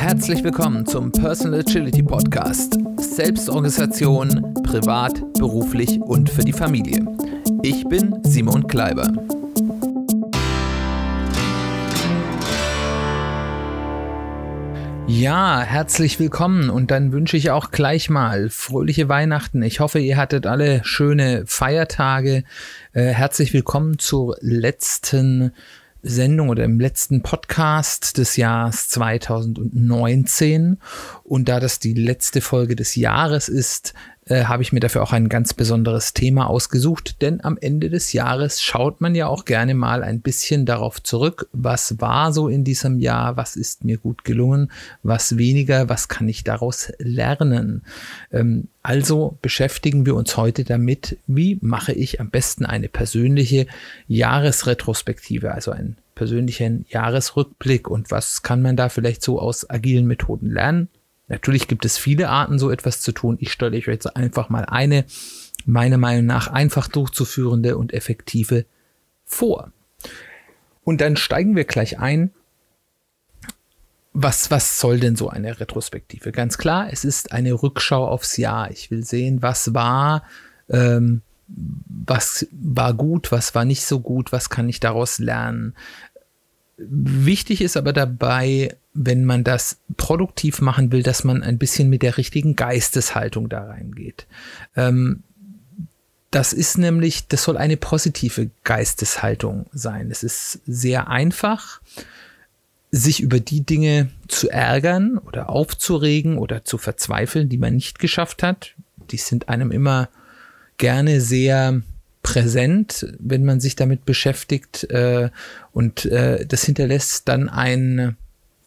Herzlich willkommen zum Personal Agility Podcast. Selbstorganisation, privat, beruflich und für die Familie. Ich bin Simon Kleiber. Ja, herzlich willkommen und dann wünsche ich auch gleich mal fröhliche Weihnachten. Ich hoffe, ihr hattet alle schöne Feiertage. Äh, herzlich willkommen zur letzten Sendung oder im letzten Podcast des Jahres 2019. Und da das die letzte Folge des Jahres ist, äh, habe ich mir dafür auch ein ganz besonderes Thema ausgesucht, denn am Ende des Jahres schaut man ja auch gerne mal ein bisschen darauf zurück, was war so in diesem Jahr, was ist mir gut gelungen, was weniger, was kann ich daraus lernen. Ähm, also beschäftigen wir uns heute damit, wie mache ich am besten eine persönliche Jahresretrospektive, also einen persönlichen Jahresrückblick und was kann man da vielleicht so aus agilen Methoden lernen. Natürlich gibt es viele Arten, so etwas zu tun. Ich stelle euch jetzt einfach mal eine, meiner Meinung nach einfach durchzuführende und effektive vor. Und dann steigen wir gleich ein. Was, was soll denn so eine Retrospektive? Ganz klar, es ist eine Rückschau aufs Jahr. Ich will sehen, was war, ähm, was war gut, was war nicht so gut, was kann ich daraus lernen. Wichtig ist aber dabei, wenn man das produktiv machen will, dass man ein bisschen mit der richtigen Geisteshaltung da reingeht. Ähm, das ist nämlich, das soll eine positive Geisteshaltung sein. Es ist sehr einfach, sich über die Dinge zu ärgern oder aufzuregen oder zu verzweifeln, die man nicht geschafft hat. Die sind einem immer gerne sehr präsent, wenn man sich damit beschäftigt. Äh, und äh, das hinterlässt dann ein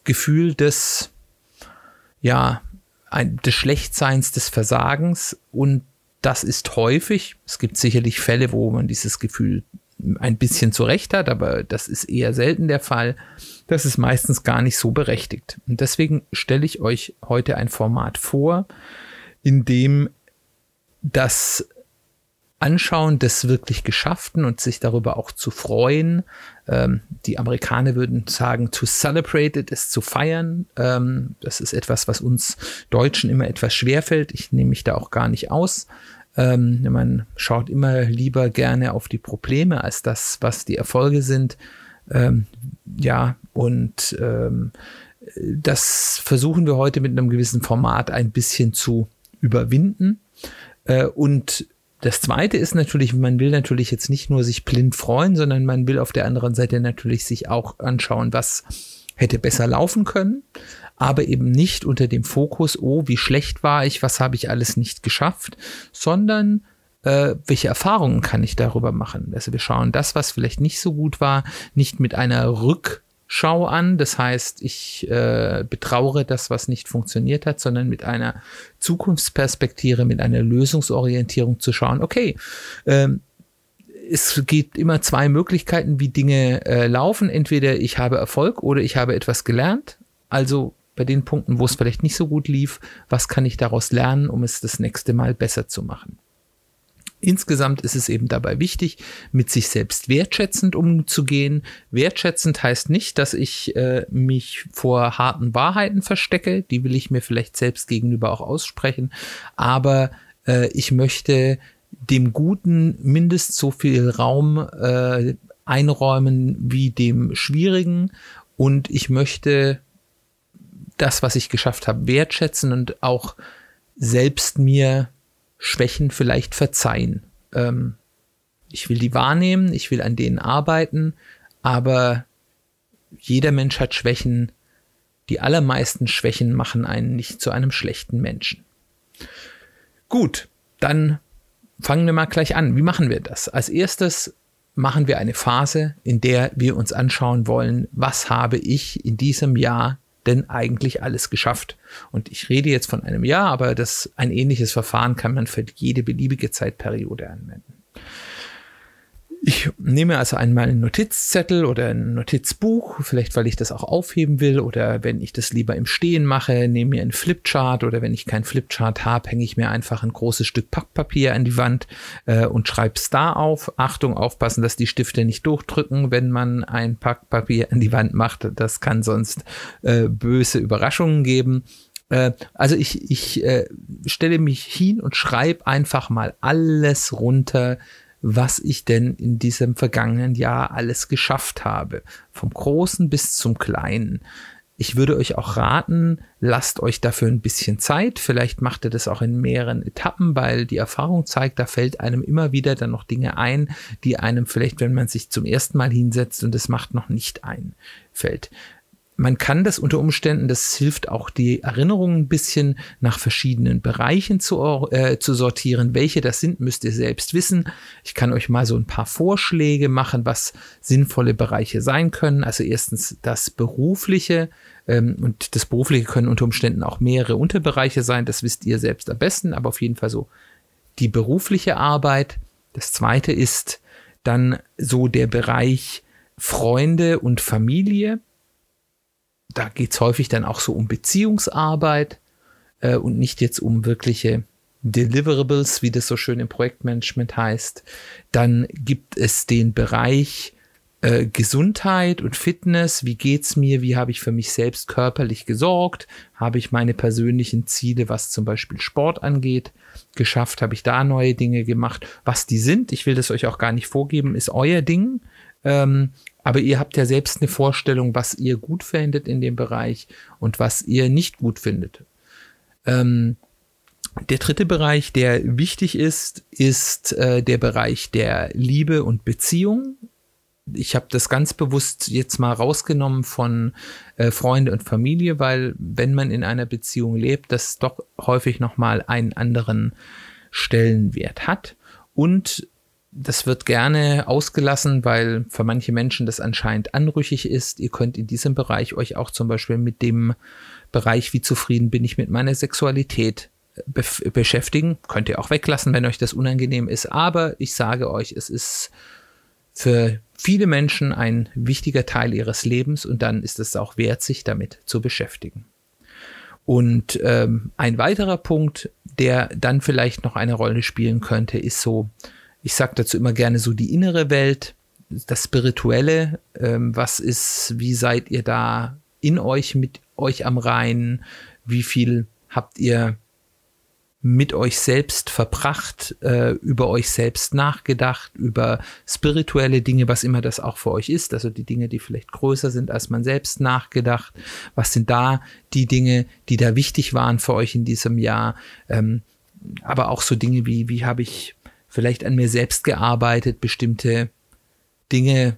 Gefühl des, ja, ein, des Schlechtseins, des Versagens und das ist häufig. Es gibt sicherlich Fälle, wo man dieses Gefühl ein bisschen zurecht hat, aber das ist eher selten der Fall. Das ist meistens gar nicht so berechtigt. Und deswegen stelle ich euch heute ein Format vor, in dem das Anschauen des wirklich Geschafften und sich darüber auch zu freuen. Ähm, die Amerikaner würden sagen, to celebrate it ist zu feiern. Ähm, das ist etwas, was uns Deutschen immer etwas schwerfällt. Ich nehme mich da auch gar nicht aus. Ähm, man schaut immer lieber gerne auf die Probleme als das, was die Erfolge sind. Ähm, ja, und ähm, das versuchen wir heute mit einem gewissen Format ein bisschen zu überwinden. Äh, und das zweite ist natürlich, man will natürlich jetzt nicht nur sich blind freuen, sondern man will auf der anderen Seite natürlich sich auch anschauen, was hätte besser laufen können, aber eben nicht unter dem Fokus, oh, wie schlecht war ich, was habe ich alles nicht geschafft, sondern äh, welche Erfahrungen kann ich darüber machen. Also wir schauen das, was vielleicht nicht so gut war, nicht mit einer Rück Schau an. Das heißt, ich äh, betraure das, was nicht funktioniert hat, sondern mit einer Zukunftsperspektive, mit einer Lösungsorientierung zu schauen, okay, ähm, es gibt immer zwei Möglichkeiten, wie Dinge äh, laufen. Entweder ich habe Erfolg oder ich habe etwas gelernt. Also bei den Punkten, wo es vielleicht nicht so gut lief, was kann ich daraus lernen, um es das nächste Mal besser zu machen? Insgesamt ist es eben dabei wichtig, mit sich selbst wertschätzend umzugehen. Wertschätzend heißt nicht, dass ich äh, mich vor harten Wahrheiten verstecke. Die will ich mir vielleicht selbst gegenüber auch aussprechen. Aber äh, ich möchte dem Guten mindestens so viel Raum äh, einräumen wie dem Schwierigen. Und ich möchte das, was ich geschafft habe, wertschätzen und auch selbst mir Schwächen vielleicht verzeihen. Ähm, ich will die wahrnehmen, ich will an denen arbeiten, aber jeder Mensch hat Schwächen. Die allermeisten Schwächen machen einen nicht zu einem schlechten Menschen. Gut, dann fangen wir mal gleich an. Wie machen wir das? Als erstes machen wir eine Phase, in der wir uns anschauen wollen, was habe ich in diesem Jahr denn eigentlich alles geschafft? Und ich rede jetzt von einem Jahr, aber das, ein ähnliches Verfahren kann man für jede beliebige Zeitperiode anwenden. Ich nehme also einmal einen Notizzettel oder ein Notizbuch, vielleicht weil ich das auch aufheben will oder wenn ich das lieber im Stehen mache, nehme mir einen Flipchart oder wenn ich keinen Flipchart habe, hänge ich mir einfach ein großes Stück Packpapier an die Wand äh, und schreibe es da auf. Achtung, aufpassen, dass die Stifte nicht durchdrücken, wenn man ein Packpapier an die Wand macht. Das kann sonst äh, böse Überraschungen geben. Äh, also ich, ich äh, stelle mich hin und schreibe einfach mal alles runter, was ich denn in diesem vergangenen Jahr alles geschafft habe. Vom Großen bis zum Kleinen. Ich würde euch auch raten, lasst euch dafür ein bisschen Zeit. Vielleicht macht ihr das auch in mehreren Etappen, weil die Erfahrung zeigt, da fällt einem immer wieder dann noch Dinge ein, die einem vielleicht, wenn man sich zum ersten Mal hinsetzt und es macht, noch nicht einfällt man kann das unter Umständen, das hilft auch die Erinnerungen ein bisschen nach verschiedenen Bereichen zu, äh, zu sortieren. Welche das sind, müsst ihr selbst wissen. Ich kann euch mal so ein paar Vorschläge machen, was sinnvolle Bereiche sein können. Also erstens das berufliche. Ähm, und das berufliche können unter Umständen auch mehrere Unterbereiche sein. Das wisst ihr selbst am besten, aber auf jeden Fall so die berufliche Arbeit. Das zweite ist dann so der Bereich Freunde und Familie da geht es häufig dann auch so um Beziehungsarbeit äh, und nicht jetzt um wirkliche Deliverables, wie das so schön im Projektmanagement heißt. Dann gibt es den Bereich äh, Gesundheit und Fitness. Wie geht's mir? Wie habe ich für mich selbst körperlich gesorgt? Habe ich meine persönlichen Ziele, was zum Beispiel Sport angeht, geschafft? Habe ich da neue Dinge gemacht? Was die sind, ich will das euch auch gar nicht vorgeben, ist euer Ding. Ähm, aber ihr habt ja selbst eine Vorstellung, was ihr gut findet in dem Bereich und was ihr nicht gut findet. Ähm, der dritte Bereich, der wichtig ist, ist äh, der Bereich der Liebe und Beziehung. Ich habe das ganz bewusst jetzt mal rausgenommen von äh, Freunde und Familie, weil wenn man in einer Beziehung lebt, das doch häufig noch mal einen anderen Stellenwert hat. Und das wird gerne ausgelassen, weil für manche Menschen das anscheinend anrüchig ist. Ihr könnt in diesem Bereich euch auch zum Beispiel mit dem Bereich, wie zufrieden bin ich mit meiner Sexualität be beschäftigen. Könnt ihr auch weglassen, wenn euch das unangenehm ist. Aber ich sage euch, es ist für viele Menschen ein wichtiger Teil ihres Lebens und dann ist es auch wert, sich damit zu beschäftigen. Und ähm, ein weiterer Punkt, der dann vielleicht noch eine Rolle spielen könnte, ist so ich sage dazu immer gerne so die innere Welt, das Spirituelle, ähm, was ist, wie seid ihr da in euch, mit euch am Rhein, wie viel habt ihr mit euch selbst verbracht, äh, über euch selbst nachgedacht, über spirituelle Dinge, was immer das auch für euch ist, also die Dinge, die vielleicht größer sind als man selbst nachgedacht. Was sind da die Dinge, die da wichtig waren für euch in diesem Jahr? Ähm, aber auch so Dinge wie, wie habe ich vielleicht an mir selbst gearbeitet, bestimmte Dinge,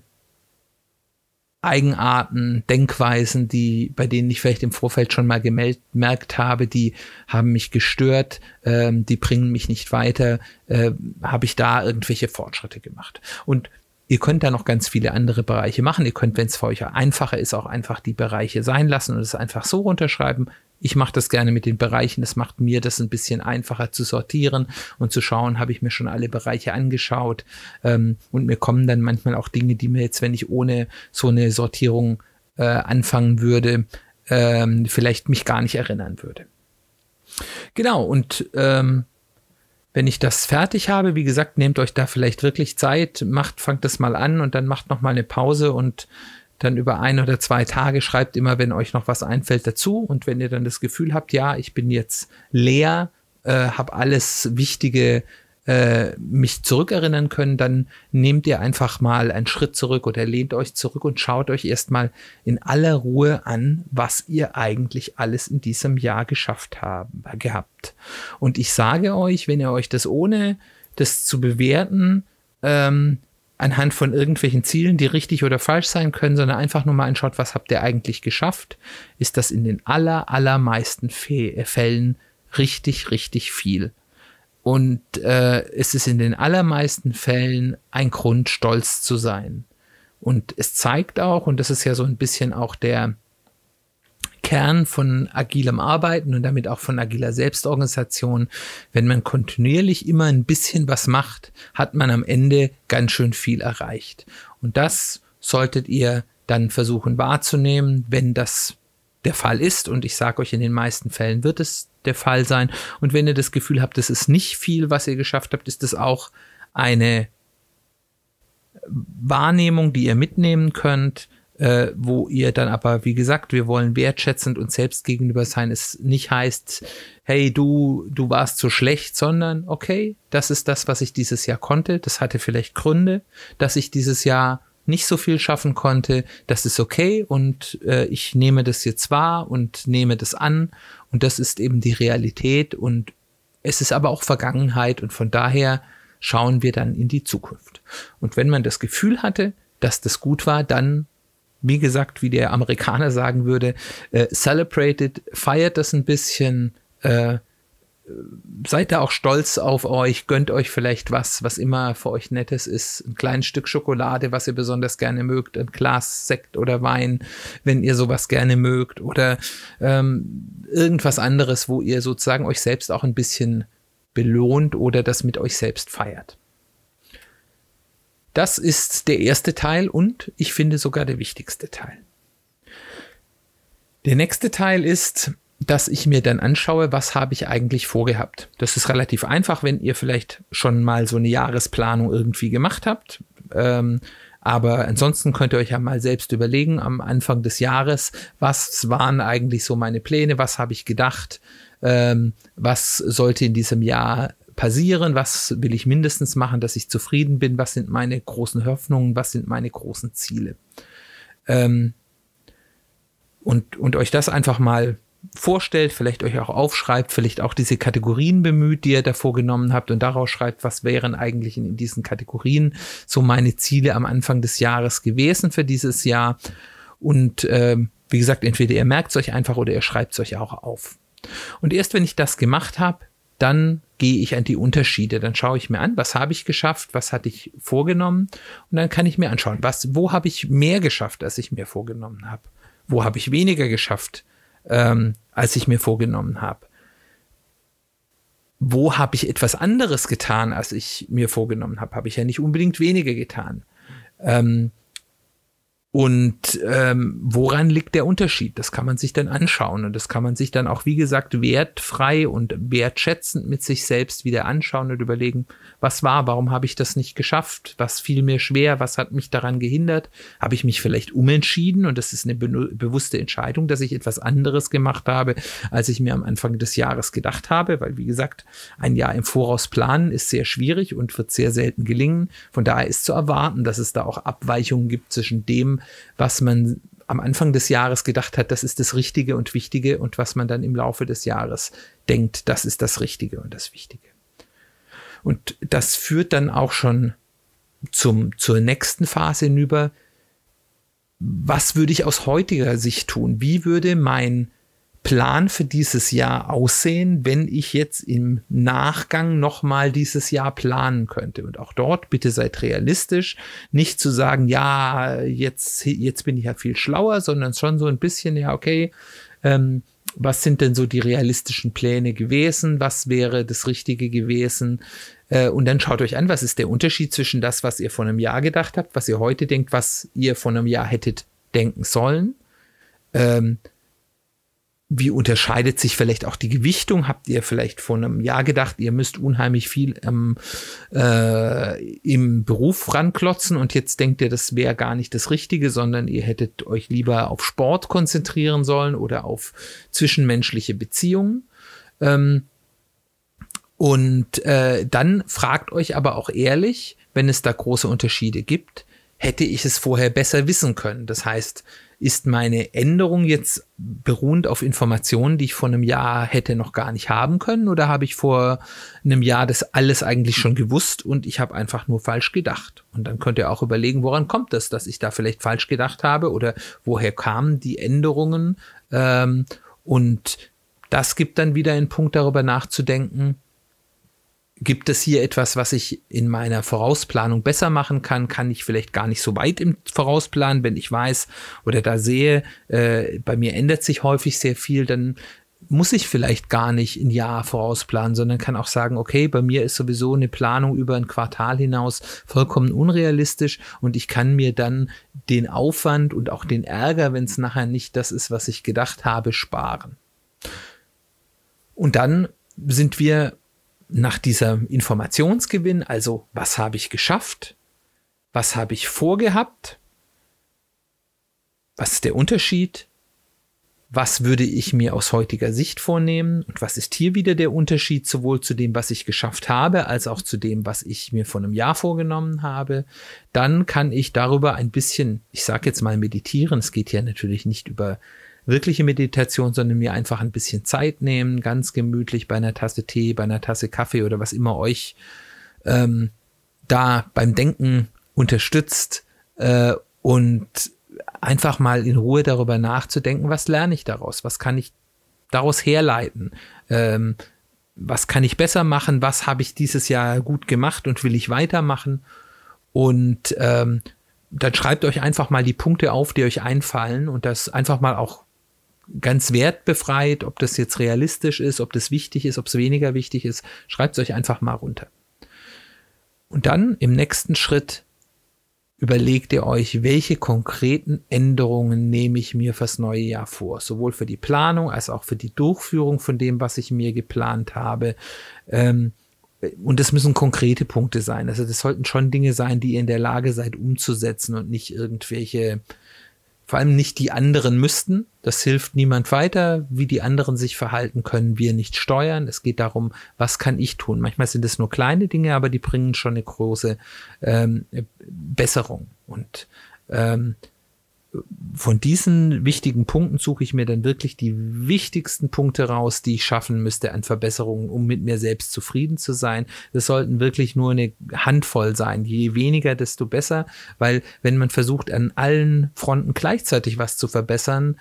Eigenarten, Denkweisen, die, bei denen ich vielleicht im Vorfeld schon mal gemerkt habe, die haben mich gestört, ähm, die bringen mich nicht weiter, äh, habe ich da irgendwelche Fortschritte gemacht. Und Ihr könnt da noch ganz viele andere Bereiche machen. Ihr könnt, wenn es für euch einfacher ist, auch einfach die Bereiche sein lassen und es einfach so runterschreiben ich mache das gerne mit den Bereichen. Das macht mir das ein bisschen einfacher zu sortieren und zu schauen, habe ich mir schon alle Bereiche angeschaut. Ähm, und mir kommen dann manchmal auch Dinge, die mir jetzt, wenn ich ohne so eine Sortierung äh, anfangen würde, ähm, vielleicht mich gar nicht erinnern würde. Genau, und ähm, wenn ich das fertig habe, wie gesagt, nehmt euch da vielleicht wirklich Zeit, macht, fangt das mal an und dann macht noch mal eine Pause und dann über ein oder zwei Tage schreibt immer, wenn euch noch was einfällt dazu. Und wenn ihr dann das Gefühl habt, ja, ich bin jetzt leer, äh, habe alles Wichtige äh, mich zurückerinnern können, dann nehmt ihr einfach mal einen Schritt zurück oder lehnt euch zurück und schaut euch erstmal in aller Ruhe an, was ihr eigentlich alles in diesem Jahr geschafft haben, gehabt. Und ich sage euch, wenn ihr euch das ohne das zu bewerten, ähm, anhand von irgendwelchen Zielen, die richtig oder falsch sein können, sondern einfach nur mal anschaut, was habt ihr eigentlich geschafft, ist das in den aller, allermeisten Fällen richtig, richtig viel. Und äh, es ist in den allermeisten Fällen ein Grund, stolz zu sein. Und es zeigt auch, und das ist ja so ein bisschen auch der Kern von agilem Arbeiten und damit auch von agiler Selbstorganisation. Wenn man kontinuierlich immer ein bisschen was macht, hat man am Ende ganz schön viel erreicht. Und das solltet ihr dann versuchen wahrzunehmen, wenn das der Fall ist. Und ich sage euch, in den meisten Fällen wird es der Fall sein. Und wenn ihr das Gefühl habt, es ist nicht viel, was ihr geschafft habt, ist es auch eine Wahrnehmung, die ihr mitnehmen könnt, äh, wo ihr dann aber, wie gesagt, wir wollen wertschätzend und selbst gegenüber sein, es nicht heißt, hey, du, du warst so schlecht, sondern okay, das ist das, was ich dieses Jahr konnte. Das hatte vielleicht Gründe, dass ich dieses Jahr nicht so viel schaffen konnte. Das ist okay und äh, ich nehme das jetzt wahr und nehme das an und das ist eben die Realität und es ist aber auch Vergangenheit und von daher schauen wir dann in die Zukunft. Und wenn man das Gefühl hatte, dass das gut war, dann wie gesagt, wie der Amerikaner sagen würde, äh, celebrated, feiert das ein bisschen, äh, seid da auch stolz auf euch, gönnt euch vielleicht was, was immer für euch Nettes ist, ein kleines Stück Schokolade, was ihr besonders gerne mögt, ein Glas Sekt oder Wein, wenn ihr sowas gerne mögt oder ähm, irgendwas anderes, wo ihr sozusagen euch selbst auch ein bisschen belohnt oder das mit euch selbst feiert. Das ist der erste Teil und ich finde sogar der wichtigste Teil. Der nächste Teil ist, dass ich mir dann anschaue, was habe ich eigentlich vorgehabt. Das ist relativ einfach, wenn ihr vielleicht schon mal so eine Jahresplanung irgendwie gemacht habt. Ähm, aber ansonsten könnt ihr euch ja mal selbst überlegen am Anfang des Jahres, was waren eigentlich so meine Pläne, was habe ich gedacht, ähm, was sollte in diesem Jahr passieren? Was will ich mindestens machen, dass ich zufrieden bin? Was sind meine großen Hoffnungen? Was sind meine großen Ziele? Ähm, und, und euch das einfach mal vorstellt, vielleicht euch auch aufschreibt, vielleicht auch diese Kategorien bemüht, die ihr davor genommen habt und daraus schreibt, was wären eigentlich in, in diesen Kategorien so meine Ziele am Anfang des Jahres gewesen für dieses Jahr. Und äh, wie gesagt, entweder ihr merkt es euch einfach oder ihr schreibt es euch auch auf. Und erst wenn ich das gemacht habe, dann gehe ich an die Unterschiede. Dann schaue ich mir an, was habe ich geschafft, was hatte ich vorgenommen und dann kann ich mir anschauen, was, wo habe ich mehr geschafft, als ich mir vorgenommen habe, wo habe ich weniger geschafft, ähm, als ich mir vorgenommen habe. Wo habe ich etwas anderes getan, als ich mir vorgenommen habe? Habe ich ja nicht unbedingt weniger getan. Ähm, und ähm, woran liegt der Unterschied? Das kann man sich dann anschauen. Und das kann man sich dann auch, wie gesagt, wertfrei und wertschätzend mit sich selbst wieder anschauen und überlegen, was war, warum habe ich das nicht geschafft, was fiel mir schwer, was hat mich daran gehindert, habe ich mich vielleicht umentschieden? Und das ist eine be bewusste Entscheidung, dass ich etwas anderes gemacht habe, als ich mir am Anfang des Jahres gedacht habe, weil, wie gesagt, ein Jahr im Voraus planen ist sehr schwierig und wird sehr selten gelingen. Von daher ist zu erwarten, dass es da auch Abweichungen gibt zwischen dem, was man am Anfang des Jahres gedacht hat, das ist das Richtige und Wichtige und was man dann im Laufe des Jahres denkt, das ist das Richtige und das Wichtige. Und das führt dann auch schon zum, zur nächsten Phase hinüber. Was würde ich aus heutiger Sicht tun? Wie würde mein Plan für dieses Jahr aussehen, wenn ich jetzt im Nachgang nochmal dieses Jahr planen könnte? Und auch dort bitte seid realistisch, nicht zu sagen, ja, jetzt, jetzt bin ich ja viel schlauer, sondern schon so ein bisschen, ja, okay, ähm, was sind denn so die realistischen Pläne gewesen? Was wäre das Richtige gewesen? Äh, und dann schaut euch an, was ist der Unterschied zwischen das, was ihr vor einem Jahr gedacht habt, was ihr heute denkt, was ihr vor einem Jahr hättet denken sollen. Wie unterscheidet sich vielleicht auch die Gewichtung? Habt ihr vielleicht vor einem Jahr gedacht, ihr müsst unheimlich viel ähm, äh, im Beruf ranklotzen und jetzt denkt ihr, das wäre gar nicht das Richtige, sondern ihr hättet euch lieber auf Sport konzentrieren sollen oder auf zwischenmenschliche Beziehungen? Ähm, und äh, dann fragt euch aber auch ehrlich, wenn es da große Unterschiede gibt, hätte ich es vorher besser wissen können. Das heißt, ist meine Änderung jetzt beruhend auf Informationen, die ich vor einem Jahr hätte noch gar nicht haben können? Oder habe ich vor einem Jahr das alles eigentlich schon gewusst und ich habe einfach nur falsch gedacht? Und dann könnt ihr auch überlegen, woran kommt das, dass ich da vielleicht falsch gedacht habe oder woher kamen die Änderungen? Ähm, und das gibt dann wieder einen Punkt darüber nachzudenken, Gibt es hier etwas, was ich in meiner Vorausplanung besser machen kann? Kann ich vielleicht gar nicht so weit im Vorausplanen, wenn ich weiß oder da sehe, äh, bei mir ändert sich häufig sehr viel, dann muss ich vielleicht gar nicht ein Jahr vorausplanen, sondern kann auch sagen, okay, bei mir ist sowieso eine Planung über ein Quartal hinaus vollkommen unrealistisch und ich kann mir dann den Aufwand und auch den Ärger, wenn es nachher nicht das ist, was ich gedacht habe, sparen. Und dann sind wir nach dieser Informationsgewinn, also was habe ich geschafft, was habe ich vorgehabt, was ist der Unterschied, was würde ich mir aus heutiger Sicht vornehmen und was ist hier wieder der Unterschied sowohl zu dem, was ich geschafft habe, als auch zu dem, was ich mir vor einem Jahr vorgenommen habe, dann kann ich darüber ein bisschen, ich sage jetzt mal meditieren, es geht ja natürlich nicht über wirkliche Meditation, sondern mir einfach ein bisschen Zeit nehmen, ganz gemütlich bei einer Tasse Tee, bei einer Tasse Kaffee oder was immer euch ähm, da beim Denken unterstützt äh, und einfach mal in Ruhe darüber nachzudenken, was lerne ich daraus, was kann ich daraus herleiten, ähm, was kann ich besser machen, was habe ich dieses Jahr gut gemacht und will ich weitermachen. Und ähm, dann schreibt euch einfach mal die Punkte auf, die euch einfallen und das einfach mal auch ganz wertbefreit, ob das jetzt realistisch ist, ob das wichtig ist, ob es weniger wichtig ist, schreibt es euch einfach mal runter. Und dann im nächsten Schritt überlegt ihr euch, welche konkreten Änderungen nehme ich mir fürs neue Jahr vor, sowohl für die Planung als auch für die Durchführung von dem, was ich mir geplant habe. Ähm, und es müssen konkrete Punkte sein. Also das sollten schon Dinge sein, die ihr in der Lage seid umzusetzen und nicht irgendwelche vor allem nicht die anderen müssten. Das hilft niemand weiter. Wie die anderen sich verhalten, können wir nicht steuern. Es geht darum, was kann ich tun. Manchmal sind es nur kleine Dinge, aber die bringen schon eine große ähm, Besserung. Und ähm, von diesen wichtigen Punkten suche ich mir dann wirklich die wichtigsten Punkte raus, die ich schaffen müsste an Verbesserungen, um mit mir selbst zufrieden zu sein. Das sollten wirklich nur eine Handvoll sein. Je weniger, desto besser, weil wenn man versucht, an allen Fronten gleichzeitig was zu verbessern,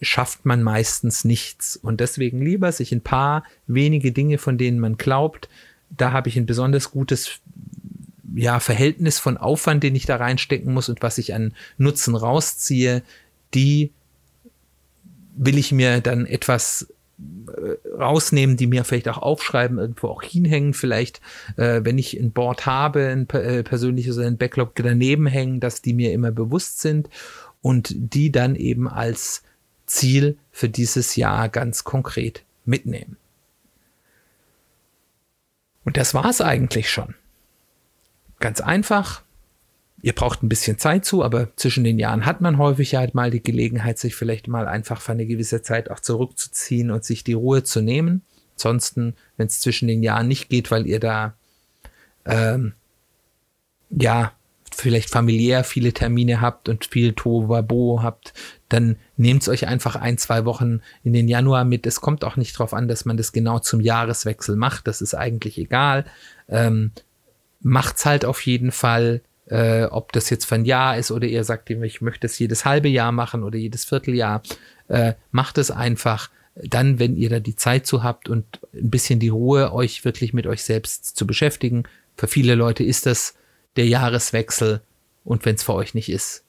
schafft man meistens nichts. Und deswegen lieber sich ein paar wenige Dinge, von denen man glaubt, da habe ich ein besonders gutes ja, Verhältnis von Aufwand, den ich da reinstecken muss und was ich an Nutzen rausziehe, die will ich mir dann etwas äh, rausnehmen, die mir vielleicht auch aufschreiben, irgendwo auch hinhängen, vielleicht, äh, wenn ich ein Board habe, ein äh, persönliches oder ein Backlog daneben hängen, dass die mir immer bewusst sind und die dann eben als Ziel für dieses Jahr ganz konkret mitnehmen. Und das war es eigentlich schon. Ganz einfach. Ihr braucht ein bisschen Zeit zu, aber zwischen den Jahren hat man häufig halt mal die Gelegenheit, sich vielleicht mal einfach für eine gewisse Zeit auch zurückzuziehen und sich die Ruhe zu nehmen. Ansonsten, wenn es zwischen den Jahren nicht geht, weil ihr da ähm, ja vielleicht familiär viele Termine habt und viel Tovabo habt, dann nehmt es euch einfach ein, zwei Wochen in den Januar mit. Es kommt auch nicht darauf an, dass man das genau zum Jahreswechsel macht. Das ist eigentlich egal. Ähm, macht's halt auf jeden Fall, äh, ob das jetzt für ein Jahr ist oder ihr sagt ihm, ich möchte es jedes halbe Jahr machen oder jedes Vierteljahr, äh, macht es einfach dann, wenn ihr da die Zeit zu habt und ein bisschen die Ruhe, euch wirklich mit euch selbst zu beschäftigen. Für viele Leute ist das der Jahreswechsel und wenn es für euch nicht ist,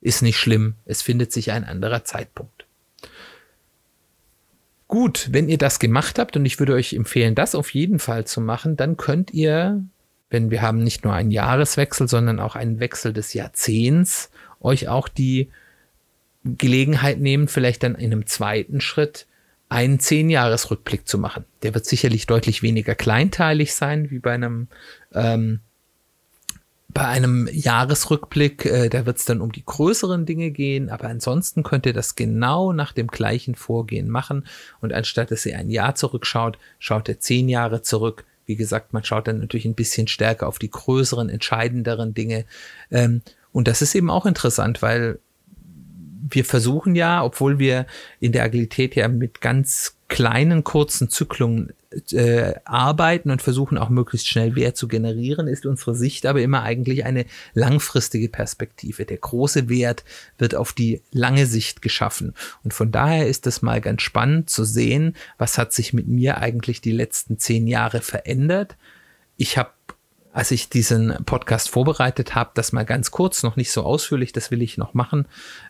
ist nicht schlimm. Es findet sich ein anderer Zeitpunkt. Gut, wenn ihr das gemacht habt und ich würde euch empfehlen, das auf jeden Fall zu machen, dann könnt ihr wenn wir haben nicht nur einen Jahreswechsel, sondern auch einen Wechsel des Jahrzehnts, euch auch die Gelegenheit nehmen, vielleicht dann in einem zweiten Schritt einen Zehn-Jahres-Rückblick zu machen. Der wird sicherlich deutlich weniger kleinteilig sein wie bei einem ähm, bei einem Jahresrückblick, äh, da wird es dann um die größeren Dinge gehen, aber ansonsten könnt ihr das genau nach dem gleichen Vorgehen machen. Und anstatt dass ihr ein Jahr zurückschaut, schaut ihr zehn Jahre zurück, wie gesagt, man schaut dann natürlich ein bisschen stärker auf die größeren, entscheidenderen Dinge. Ähm, und das ist eben auch interessant, weil wir versuchen ja, obwohl wir in der Agilität ja mit ganz kleinen, kurzen Zyklungen äh, arbeiten und versuchen auch möglichst schnell Wert zu generieren, ist unsere Sicht aber immer eigentlich eine langfristige Perspektive. Der große Wert wird auf die lange Sicht geschaffen. Und von daher ist es mal ganz spannend zu sehen, was hat sich mit mir eigentlich die letzten zehn Jahre verändert. Ich habe als ich diesen Podcast vorbereitet habe, das mal ganz kurz, noch nicht so ausführlich, das will ich noch machen,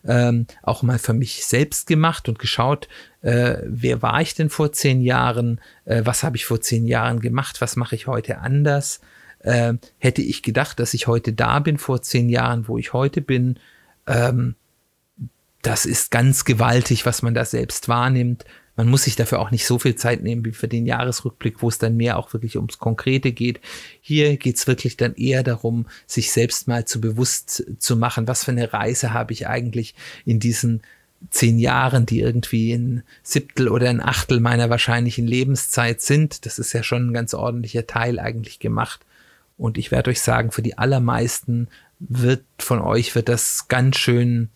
ähm, auch mal für mich selbst gemacht und geschaut, äh, wer war ich denn vor zehn Jahren, äh, was habe ich vor zehn Jahren gemacht, was mache ich heute anders. Äh, hätte ich gedacht, dass ich heute da bin vor zehn Jahren, wo ich heute bin, ähm, das ist ganz gewaltig, was man da selbst wahrnimmt man muss sich dafür auch nicht so viel Zeit nehmen wie für den Jahresrückblick, wo es dann mehr auch wirklich ums Konkrete geht. Hier geht's wirklich dann eher darum, sich selbst mal zu bewusst zu machen, was für eine Reise habe ich eigentlich in diesen zehn Jahren, die irgendwie ein Siebtel oder ein Achtel meiner wahrscheinlichen Lebenszeit sind. Das ist ja schon ein ganz ordentlicher Teil eigentlich gemacht. Und ich werde euch sagen, für die allermeisten wird von euch wird das ganz schön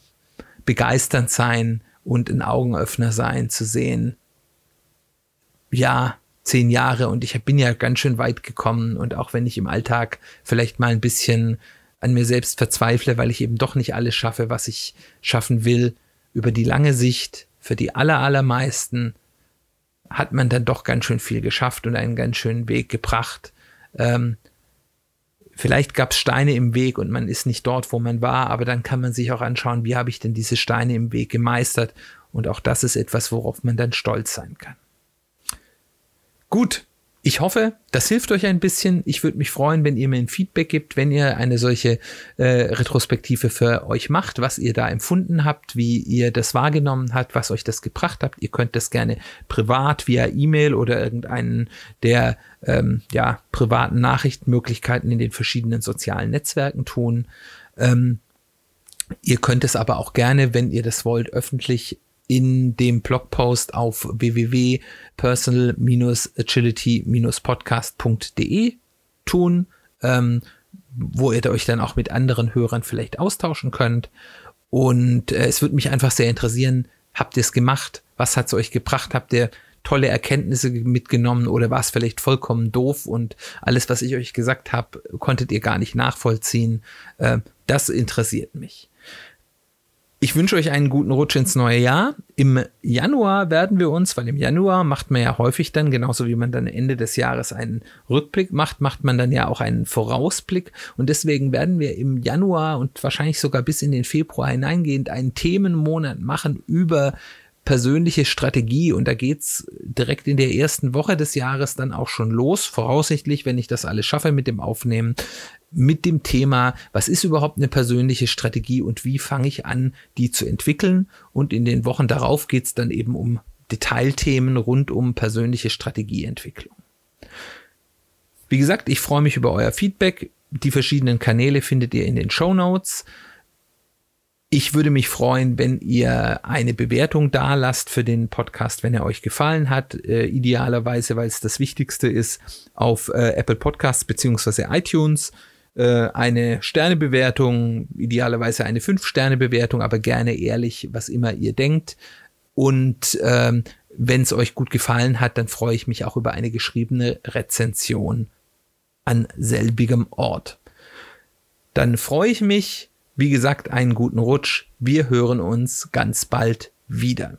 begeisternd sein, und ein Augenöffner sein, zu sehen, ja, zehn Jahre und ich bin ja ganz schön weit gekommen und auch wenn ich im Alltag vielleicht mal ein bisschen an mir selbst verzweifle, weil ich eben doch nicht alles schaffe, was ich schaffen will, über die lange Sicht, für die aller, allermeisten, hat man dann doch ganz schön viel geschafft und einen ganz schönen Weg gebracht. Ähm, Vielleicht gab es Steine im Weg und man ist nicht dort, wo man war, aber dann kann man sich auch anschauen, wie habe ich denn diese Steine im Weg gemeistert. Und auch das ist etwas, worauf man dann stolz sein kann. Gut, ich hoffe, das hilft euch ein bisschen. Ich würde mich freuen, wenn ihr mir ein Feedback gibt, wenn ihr eine solche äh, Retrospektive für euch macht, was ihr da empfunden habt, wie ihr das wahrgenommen habt, was euch das gebracht habt. Ihr könnt das gerne privat via E-Mail oder irgendeinen der ähm, ja, privaten Nachrichtenmöglichkeiten in den verschiedenen sozialen Netzwerken tun. Ähm, ihr könnt es aber auch gerne, wenn ihr das wollt, öffentlich in dem Blogpost auf www.personal-agility-podcast.de tun, ähm, wo ihr euch dann auch mit anderen Hörern vielleicht austauschen könnt. Und äh, es würde mich einfach sehr interessieren, habt ihr es gemacht? Was hat es euch gebracht? Habt ihr tolle Erkenntnisse mitgenommen oder war es vielleicht vollkommen doof und alles, was ich euch gesagt habe, konntet ihr gar nicht nachvollziehen? Äh, das interessiert mich. Ich wünsche euch einen guten Rutsch ins neue Jahr. Im Januar werden wir uns, weil im Januar macht man ja häufig dann, genauso wie man dann Ende des Jahres einen Rückblick macht, macht man dann ja auch einen Vorausblick. Und deswegen werden wir im Januar und wahrscheinlich sogar bis in den Februar hineingehend einen Themenmonat machen über persönliche Strategie und da geht's direkt in der ersten Woche des Jahres dann auch schon los, voraussichtlich, wenn ich das alles schaffe mit dem Aufnehmen, mit dem Thema, was ist überhaupt eine persönliche Strategie und wie fange ich an, die zu entwickeln. Und in den Wochen darauf geht es dann eben um Detailthemen rund um persönliche Strategieentwicklung. Wie gesagt, ich freue mich über euer Feedback. Die verschiedenen Kanäle findet ihr in den Show Notes. Ich würde mich freuen, wenn ihr eine Bewertung da lasst für den Podcast, wenn er euch gefallen hat. Äh, idealerweise, weil es das Wichtigste ist, auf äh, Apple Podcasts beziehungsweise iTunes äh, eine Sternebewertung, idealerweise eine Fünf-Sterne-Bewertung, aber gerne ehrlich, was immer ihr denkt. Und ähm, wenn es euch gut gefallen hat, dann freue ich mich auch über eine geschriebene Rezension an selbigem Ort. Dann freue ich mich, wie gesagt, einen guten Rutsch. Wir hören uns ganz bald wieder.